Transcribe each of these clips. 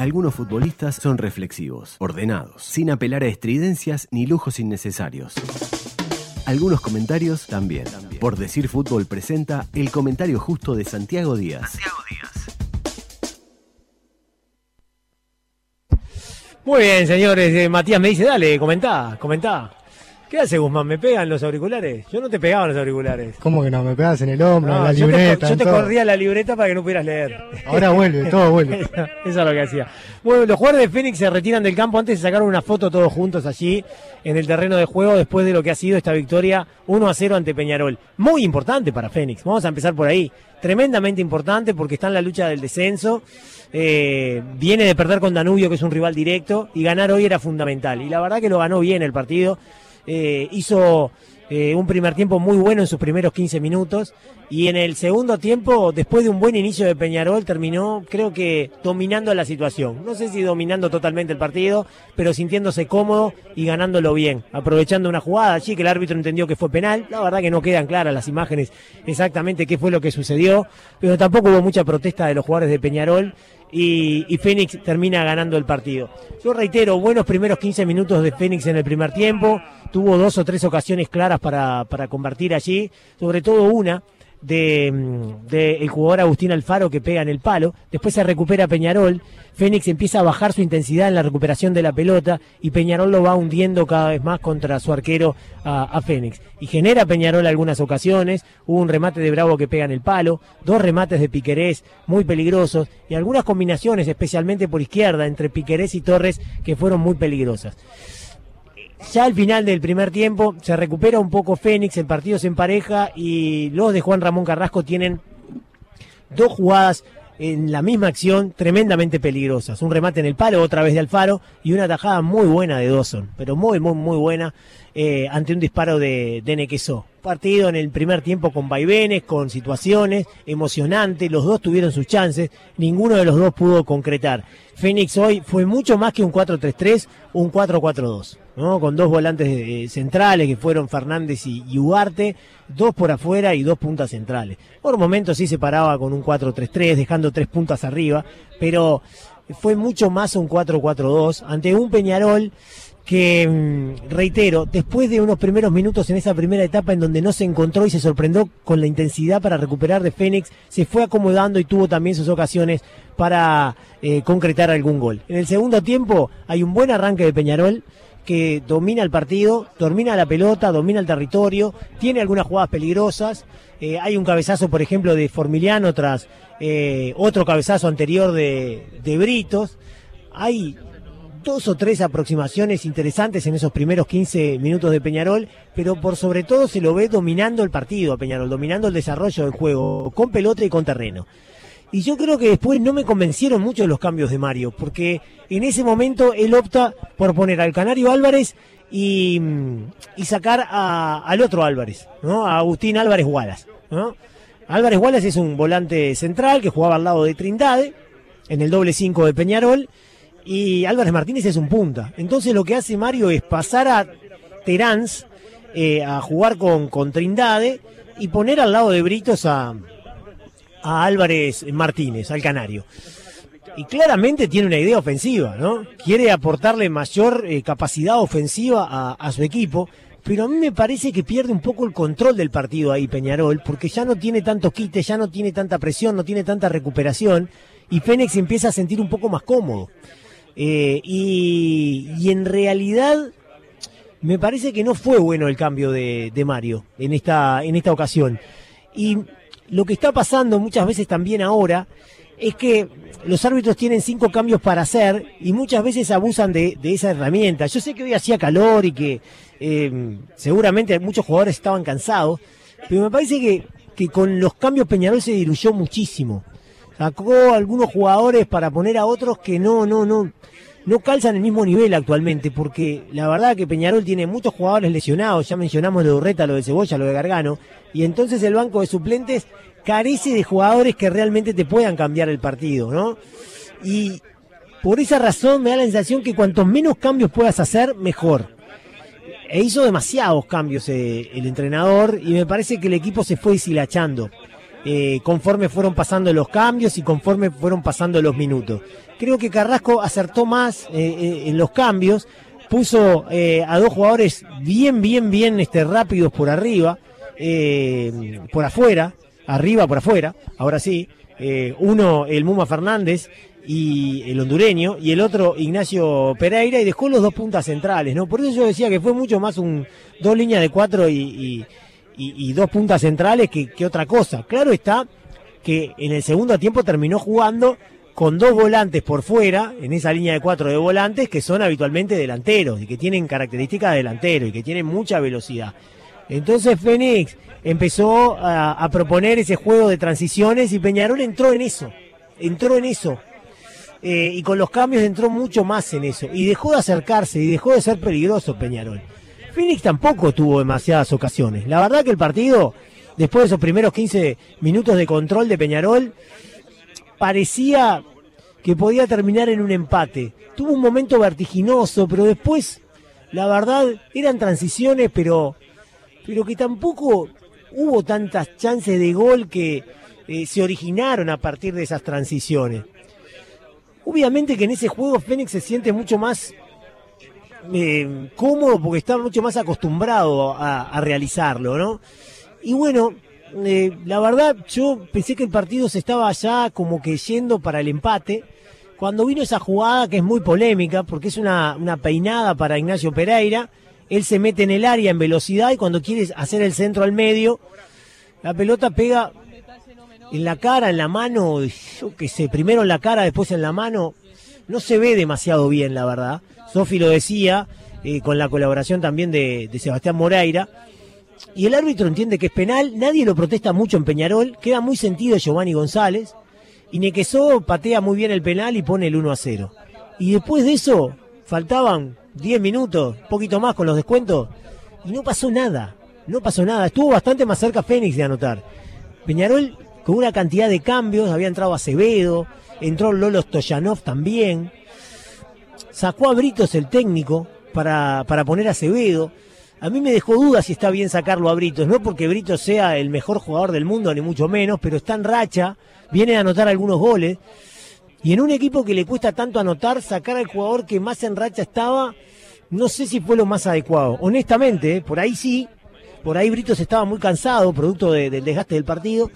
Algunos futbolistas son reflexivos, ordenados, sin apelar a estridencias ni lujos innecesarios. Algunos comentarios también. Por decir fútbol presenta el comentario justo de Santiago Díaz. Muy bien, señores. Eh, Matías me dice, dale, comentá, comentá. ¿Qué hace Guzmán? ¿Me pegan los auriculares? Yo no te pegaba los auriculares. ¿Cómo que no? Me pegas en el hombro, en No, la yo te, libreta. yo te todo. corría la libreta para que no pudieras leer. Ahora vuelve, todo vuelve. Eso es lo que hacía. Bueno, los jugadores de Fénix se retiran del campo. Antes se sacaron una foto todos juntos allí en el terreno de juego después de lo que ha sido esta victoria 1 a 0 ante Peñarol. Muy importante para Fénix. Vamos a empezar por ahí. Tremendamente importante porque está en la lucha del descenso. Eh, viene de perder con Danubio, que es un rival directo, y ganar hoy era fundamental. Y la verdad que lo ganó bien el partido. Eh, hizo eh, un primer tiempo muy bueno en sus primeros 15 minutos y en el segundo tiempo, después de un buen inicio de Peñarol, terminó creo que dominando la situación. No sé si dominando totalmente el partido, pero sintiéndose cómodo y ganándolo bien, aprovechando una jugada allí que el árbitro entendió que fue penal. La verdad que no quedan claras las imágenes exactamente qué fue lo que sucedió, pero tampoco hubo mucha protesta de los jugadores de Peñarol y, y Fénix termina ganando el partido. Yo reitero, buenos primeros 15 minutos de Fénix en el primer tiempo, tuvo dos o tres ocasiones claras para, para convertir allí, sobre todo una de, mm, de el jugador Agustín Alfaro que pega en el palo, después se recupera Peñarol, Fénix empieza a bajar su intensidad en la recuperación de la pelota y Peñarol lo va hundiendo cada vez más contra su arquero a, a Fénix. Y genera Peñarol algunas ocasiones, hubo un remate de Bravo que pega en el palo, dos remates de Piquerés muy peligrosos y algunas combinaciones, especialmente por izquierda, entre Piquerés y Torres, que fueron muy peligrosas. Ya al final del primer tiempo se recupera un poco Fénix, el partido se empareja y los de Juan Ramón Carrasco tienen dos jugadas en la misma acción tremendamente peligrosas. Un remate en el palo, otra vez de Alfaro, y una tajada muy buena de Dawson, pero muy, muy, muy buena eh, ante un disparo de, de. Partido en el primer tiempo con vaivenes, con situaciones, emocionante, los dos tuvieron sus chances, ninguno de los dos pudo concretar. Fénix hoy fue mucho más que un 4-3-3, un 4-4-2. ¿no? con dos volantes eh, centrales que fueron Fernández y, y Ugarte, dos por afuera y dos puntas centrales. Por momentos sí se paraba con un 4-3-3, dejando tres puntas arriba, pero fue mucho más un 4-4-2 ante un Peñarol que, mm, reitero, después de unos primeros minutos en esa primera etapa en donde no se encontró y se sorprendió con la intensidad para recuperar de Fénix, se fue acomodando y tuvo también sus ocasiones para eh, concretar algún gol. En el segundo tiempo hay un buen arranque de Peñarol que domina el partido, domina la pelota, domina el territorio, tiene algunas jugadas peligrosas. Eh, hay un cabezazo, por ejemplo, de Formiliano tras eh, otro cabezazo anterior de, de Britos. Hay dos o tres aproximaciones interesantes en esos primeros 15 minutos de Peñarol, pero por sobre todo se lo ve dominando el partido a Peñarol, dominando el desarrollo del juego, con pelota y con terreno. Y yo creo que después no me convencieron mucho los cambios de Mario, porque en ese momento él opta por poner al Canario Álvarez y, sacar al otro Álvarez, ¿no? A Agustín Álvarez Wallace. Álvarez Wallace es un volante central que jugaba al lado de Trindade, en el doble 5 de Peñarol, y Álvarez Martínez es un punta. Entonces lo que hace Mario es pasar a Teráns eh, a jugar con, con Trindade y poner al lado de Britos a, a Álvarez Martínez, al Canario. Y claramente tiene una idea ofensiva, ¿no? Quiere aportarle mayor eh, capacidad ofensiva a, a su equipo, pero a mí me parece que pierde un poco el control del partido ahí Peñarol, porque ya no tiene tantos quites, ya no tiene tanta presión, no tiene tanta recuperación, y Fénix empieza a sentir un poco más cómodo. Eh, y, en realidad me parece que no fue bueno el cambio de, de Mario en esta, en esta ocasión. Y lo que está pasando muchas veces también ahora es que los árbitros tienen cinco cambios para hacer y muchas veces abusan de, esa herramienta. Yo sé que hoy hacía calor y que eh, seguramente muchos jugadores estaban cansados, pero me parece que, que con los cambios Peñarol se diluyó muchísimo. Sacó algunos jugadores para poner a otros que no, no, no, no calzan el mismo nivel actualmente, porque la verdad que Peñarol tiene muchos jugadores lesionados, ya mencionamos lo de Urreta, lo de Cebolla, lo de Gargano, y entonces el banco de suplentes carece de jugadores que realmente te puedan cambiar el partido, ¿no? Y por esa razón me da la sensación que cuantos menos cambios puedas hacer, mejor. E hizo demasiados cambios eh, el entrenador y me parece que el equipo se fue deshilachando. Eh, conforme fueron pasando los cambios y conforme fueron pasando los minutos. Creo que Carrasco acertó más eh, eh, en los cambios, puso a dos jugadores bien, bien, bien este, rápidos por arriba, por afuera, arriba, por afuera, ahora sí. uno, el Muma Fernández, y el hondureño, y el otro Ignacio Pereira, y dejó los dos puntas centrales, ¿no? Por eso yo decía que fue mucho más un dos líneas de cuatro y, y, dos puntas centrales que, otra cosa. Claro está que en el segundo tiempo terminó jugando con dos volantes por fuera, en esa línea de cuatro de volantes, que son habitualmente delanteros y que tienen características de delantero y que tienen mucha velocidad. Entonces Fénix empezó a, proponer ese juego de transiciones y Peñarol entró en eso, entró en eso. Eh, y con los cambios entró mucho más en eso. Y dejó de acercarse y dejó de ser peligroso Peñarol. Phoenix tampoco tuvo demasiadas ocasiones. La verdad que el partido, después de esos primeros 15 minutos de control de Peñarol, parecía que podía terminar en un empate. Tuvo un momento vertiginoso, pero después, la verdad, eran transiciones, pero, pero que tampoco hubo tantas chances de gol que eh, se originaron a partir de esas transiciones. Obviamente que en ese juego Fénix se siente mucho más eh, cómodo porque está mucho más acostumbrado a, realizarlo, ¿no? Y bueno, eh, la verdad yo pensé que el partido se estaba ya como que yendo para el empate. Cuando vino esa jugada que es muy polémica porque es una, una peinada para Ignacio Pereira, él se mete en el área en velocidad y cuando quiere hacer el centro al medio, la pelota pega en la cara, en la mano, yo qué sé, primero en la cara, después en la mano. No se ve demasiado bien, la verdad. Sofi lo decía, eh, con la colaboración también de, Sebastián Moreira. Y el árbitro entiende que es penal, nadie lo protesta mucho en Peñarol, queda muy sentido Giovanni González, y Nequesó patea muy bien el penal y pone el 1 a 0. Y después de eso, faltaban 10 minutos, poquito más con los descuentos, y no pasó nada, no pasó nada. Estuvo bastante más cerca Fénix de anotar. Peñarol con una cantidad de cambios, había entrado Acevedo, entró Lolo Stoyanov también, Sacó a Britos el técnico para, para poner a Acevedo. A mí me dejó duda si está bien sacarlo a Britos, no porque Britos sea el mejor jugador del mundo, ni mucho menos, pero está en racha, viene a anotar algunos goles. Y en un equipo que le cuesta tanto anotar, sacar al jugador que más en racha estaba, no sé si fue lo más adecuado. Honestamente, ¿eh? por ahí sí, por ahí Britos estaba muy cansado, producto del desgaste del partido,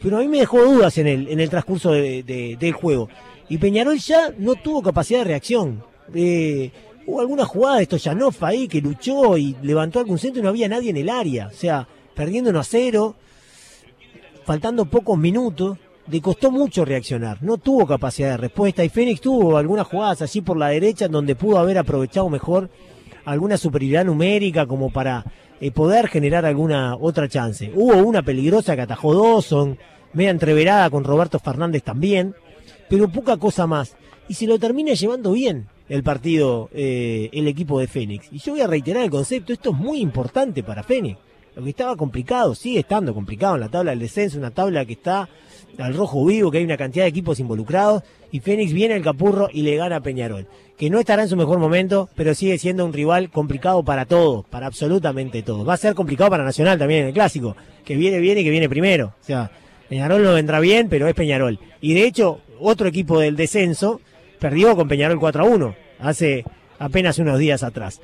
pero a mí me dejó dudas en el, en el transcurso del juego. Y Peñarol ya no tuvo capacidad de reacción. Eh, hubo alguna jugada de Stoyanov ahí que luchó y levantó algún centro y no había nadie en el área. O sea, perdiendo a cero, faltando pocos minutos, le costó mucho reaccionar. No tuvo capacidad de respuesta y Fénix tuvo algunas jugadas allí por la derecha donde pudo haber aprovechado mejor alguna superioridad numérica como para eh, poder generar alguna otra chance. Hubo una peligrosa que atajó Dawson, media entreverada con Roberto Fernández también, pero poca cosa más. Y se lo termina llevando bien el partido, eh, el equipo de Fénix. Y yo voy a reiterar el concepto, esto es muy importante para Fénix. Lo que estaba complicado, sigue estando complicado en la tabla del descenso, una tabla que está al rojo vivo, que hay una cantidad de equipos involucrados, y Fénix viene al Capurro y le gana a Peñarol, que no estará en su mejor momento, pero sigue siendo un rival complicado para todos, para absolutamente todos. Va a ser complicado para Nacional también en el clásico, que viene bien y que viene primero. O sea, Peñarol no vendrá bien, pero es Peñarol. Y de hecho, otro equipo del descenso perdió con Peñarol 4 a 1 hace apenas unos días atrás.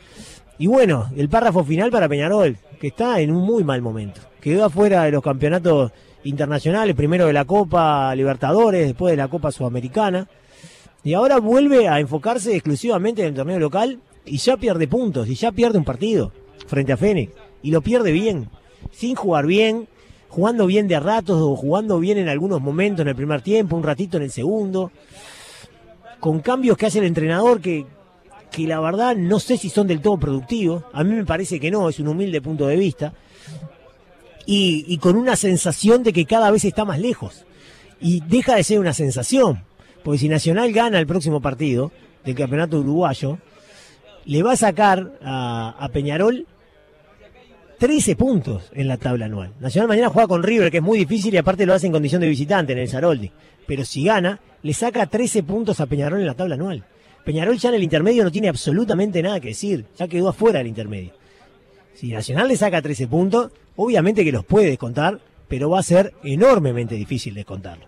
Y bueno, el párrafo final para Peñarol, que está en un muy mal momento. Quedó afuera de los campeonatos internacionales, primero de la Copa Libertadores, después de la Copa Sudamericana. Y ahora vuelve a enfocarse exclusivamente en el torneo local y ya pierde puntos y ya pierde un partido frente a Fénix. Y lo pierde bien, sin jugar bien, jugando bien de ratos o jugando bien en algunos momentos en el primer tiempo, un ratito en el segundo con cambios que hace el entrenador que, que la verdad no sé si son del todo productivos. A mí me parece que no, es un humilde punto de vista. Y, con una sensación de que cada vez está más lejos. Y deja de ser una sensación. Porque si Nacional gana el próximo partido del campeonato uruguayo, le va a sacar a, a Peñarol 13 puntos en la tabla anual. Nacional mañana juega con River, que es muy difícil y aparte lo hace en condición de visitante en el Saroldi. Pero si gana, le saca 13 puntos a Peñarol en la tabla anual. Peñarol ya en el intermedio no tiene absolutamente nada que decir, ya quedó afuera del intermedio. Si Nacional le saca 13 puntos, obviamente que los puede descontar, pero va a ser enormemente difícil descontarlo.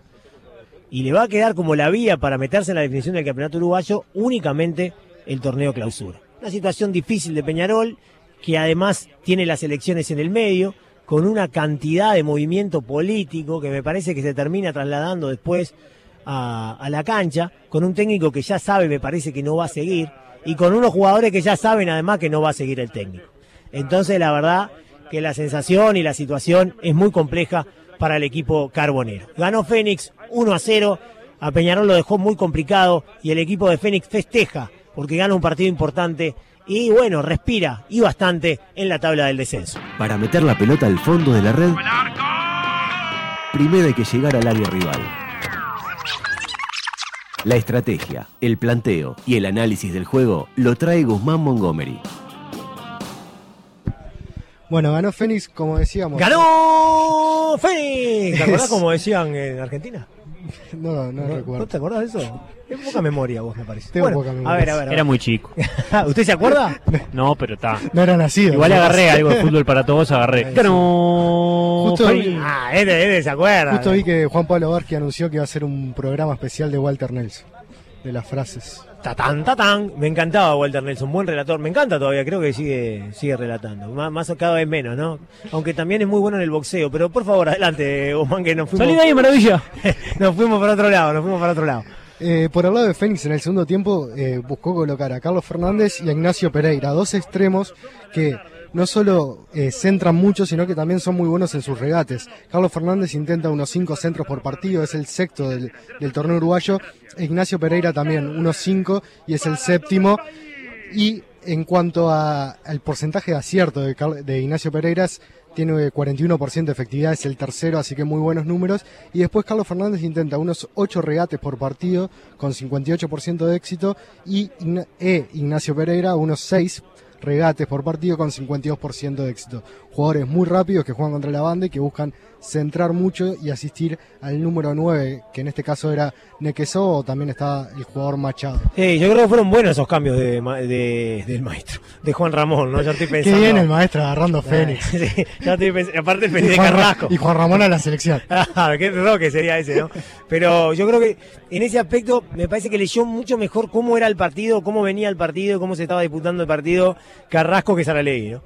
Y le va a quedar como la vía para meterse en la definición del campeonato uruguayo únicamente el torneo clausura. Una situación difícil de Peñarol, que además tiene las elecciones en el medio, con una cantidad de movimiento político que me parece que se termina trasladando después a, la cancha, con un técnico que ya sabe, me parece que no va a seguir, y con unos jugadores que ya saben además que no va a seguir el técnico. Entonces la verdad que la sensación y la situación es muy compleja para el equipo carbonero. Ganó Fénix 1 a 0, a Peñarol lo dejó muy complicado y el equipo de Fénix festeja porque gana un partido importante y bueno, respira y bastante en la tabla del descenso. Para meter la pelota al fondo de la red, primero hay que llegar al área rival. La estrategia, el planteo y el análisis del juego lo trae Guzmán Montgomery. Bueno, ganó Fénix, como decíamos. ¡Ganó Fénix! ¿Te acordás como decían en Argentina? No, no, ¿No, recuerdo. ¿No te acordás de eso? Es poca memoria vos, me parece. Tengo Bueno, poca memoria. A ver, a ver. a ver. Era muy chico. ¿Usted se acuerda? No, pero está. No era nacido. Igual ¿no? agarré algo de fútbol para todos, agarré. Sí. ¡Ganó! Justo vi- Ah, este, este se acuerda. Justo vi que Juan Pablo Barqui anunció que iba a hacer un programa especial de Walter Nelson, de las frases. Tatán, tatán. Me encantaba Walter Nelson, buen relator. Me encanta todavía, creo que sigue, sigue relatando. Más, más o cada vez menos, ¿no? Aunque también es muy bueno en el boxeo. Pero por favor, adelante, Guzmán, que nos fuimos. ¡Salí de ahí, maravilla! nos fuimos para otro lado, nos fuimos para otro lado. Eh, por el lado de Fénix, en el segundo tiempo eh, buscó colocar a Carlos Fernández y a Ignacio Pereira, dos extremos que no solo eh, centran mucho, sino que también son muy buenos en sus regates. Carlos Fernández intenta unos cinco centros por partido, es el sexto del, torneo uruguayo. Ignacio Pereira también, unos cinco, y es el séptimo. Y en cuanto al porcentaje de acierto de, Ignacio Pereira, tiene 41% de efectividad, es el tercero, así que muy buenos números. Y después Carlos Fernández intenta unos 8 regates por partido con 58% de éxito y Igna- e Ignacio Pereira unos 6 regates por partido con 52% de éxito. Jugadores muy rápidos que juegan contra la banda y que buscan centrar mucho y asistir al número 9, que en este caso era Nequeso o también está el jugador Machado. Sí, yo creo que fueron buenos esos cambios de, de- del maestro, de Juan Ramón, ¿no? Ya estoy Qué pensando. bien el maestro agarrando Fénix. Sí, ya estoy pensando. Aparte, Y de Carrasco. y Juan Ramón a la selección. Ah, qué roque sería ese, ¿no? Pero yo creo que en ese aspecto me parece que leyó mucho mejor cómo era el partido, cómo venía el partido, cómo se estaba disputando el partido Carrasco que Saralegui, ¿no?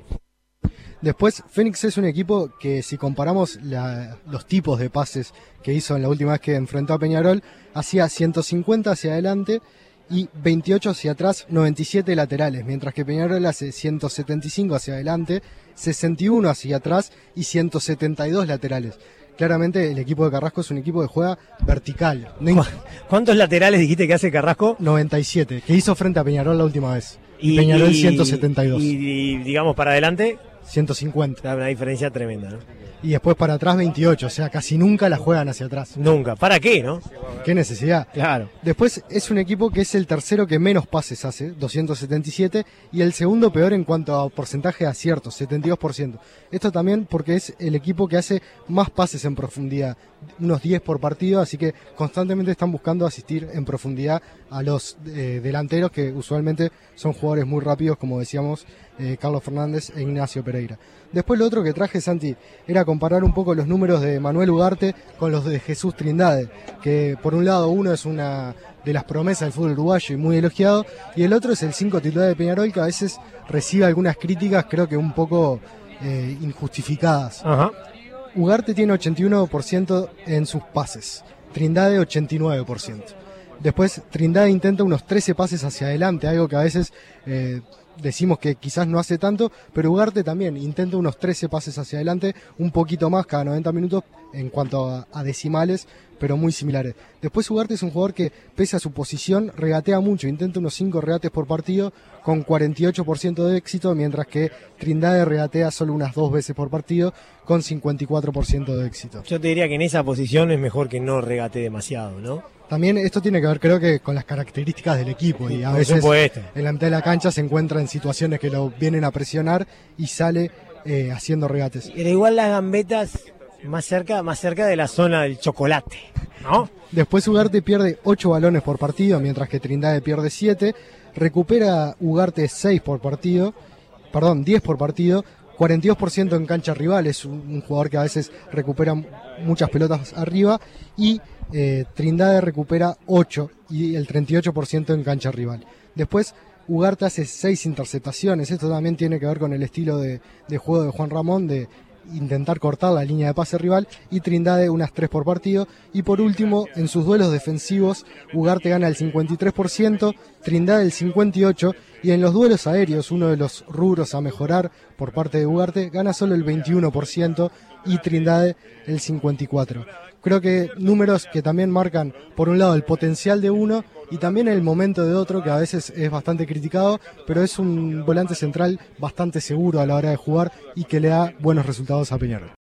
Después, Fénix es un equipo que si comparamos la- los tipos de pases que hizo en la última vez que enfrentó a Peñarol, hacía 150 hacia adelante y 28 hacia atrás, 97 laterales, mientras que Peñarol hace 175 hacia adelante, 61 hacia atrás y 172 laterales. Claramente el equipo de Carrasco es un equipo que juega vertical. ¿Cuántos laterales dijiste que hace Carrasco? 97, que hizo frente a Peñarol la última vez. Y, Peñarol 172, Y, y, digamos para adelante, 150. da una diferencia tremenda, ¿no? Y después para atrás 28, o sea, casi nunca la juegan hacia atrás. Nunca. ¿Para qué, no? Qué necesidad. Claro. Después es un equipo que es el tercero que menos pases hace, 277, y el segundo peor en cuanto a porcentaje de aciertos, 72%. Esto también porque es el equipo que hace más pases en profundidad, unos 10 por partido, así que constantemente están buscando asistir en profundidad a los eh, delanteros que usualmente son jugadores muy rápidos, como decíamos, eh, Carlos Fernández e Ignacio Pereira. Después lo otro que traje, Santi, era comparar un poco los números de Manuel Ugarte con los de Jesús Trindade, que por un lado uno es una de las promesas del fútbol uruguayo y muy elogiado, y el otro es el 5 titular de Peñarol, que a veces recibe algunas críticas, creo que un poco eh, injustificadas. Ajá. Ugarte tiene 81% en sus pases, Trindade 89%. Después Trindade intenta unos 13 pases hacia adelante, algo que a veces eh, decimos que quizás no hace tanto, pero Ugarte también intenta unos 13 pases hacia adelante, un poquito más cada 90 minutos en cuanto a, a decimales, pero muy similares. Después Ugarte es un jugador que, pese a su posición, regatea mucho, intenta unos 5 regates por partido con 48% de éxito, mientras que Trindade regatea solo unas dos veces por partido con 54% de éxito. Yo te diría que en esa posición es mejor que no regate demasiado, ¿no? También esto tiene que ver, creo que, con las características del equipo y a Por veces supuesto. en la mitad de la cancha se encuentra en situaciones que lo vienen a presionar y sale eh, haciendo regates. Pero igual las gambetas más cerca, más cerca de la zona del chocolate, ¿no? Después Ugarte pierde 8 balones por partido, mientras que Trindade pierde 7. Recupera Ugarte 6 por partido, perdón, 10 por partido, 42% en cancha rival, es un, jugador que a veces recupera muchas pelotas arriba y eh, Trindade recupera 8 y el 38% en cancha rival. Después Ugarte hace 6 interceptaciones, esto también tiene que ver con el estilo de, de juego de Juan Ramón, de intentar cortar la línea de pase rival y Trindade unas 3 por partido. Y por último, en sus duelos defensivos, Ugarte gana el 53%, Trindade el 58% y en los duelos aéreos, uno de los rubros a mejorar por parte de Ugarte, gana solo el 21% y Trindade el 54%. Creo que números que también marcan, por un lado, el potencial de uno y también el momento de otro, que a veces es bastante criticado, pero es un volante central bastante seguro a la hora de jugar y que le da buenos resultados a Peñarol.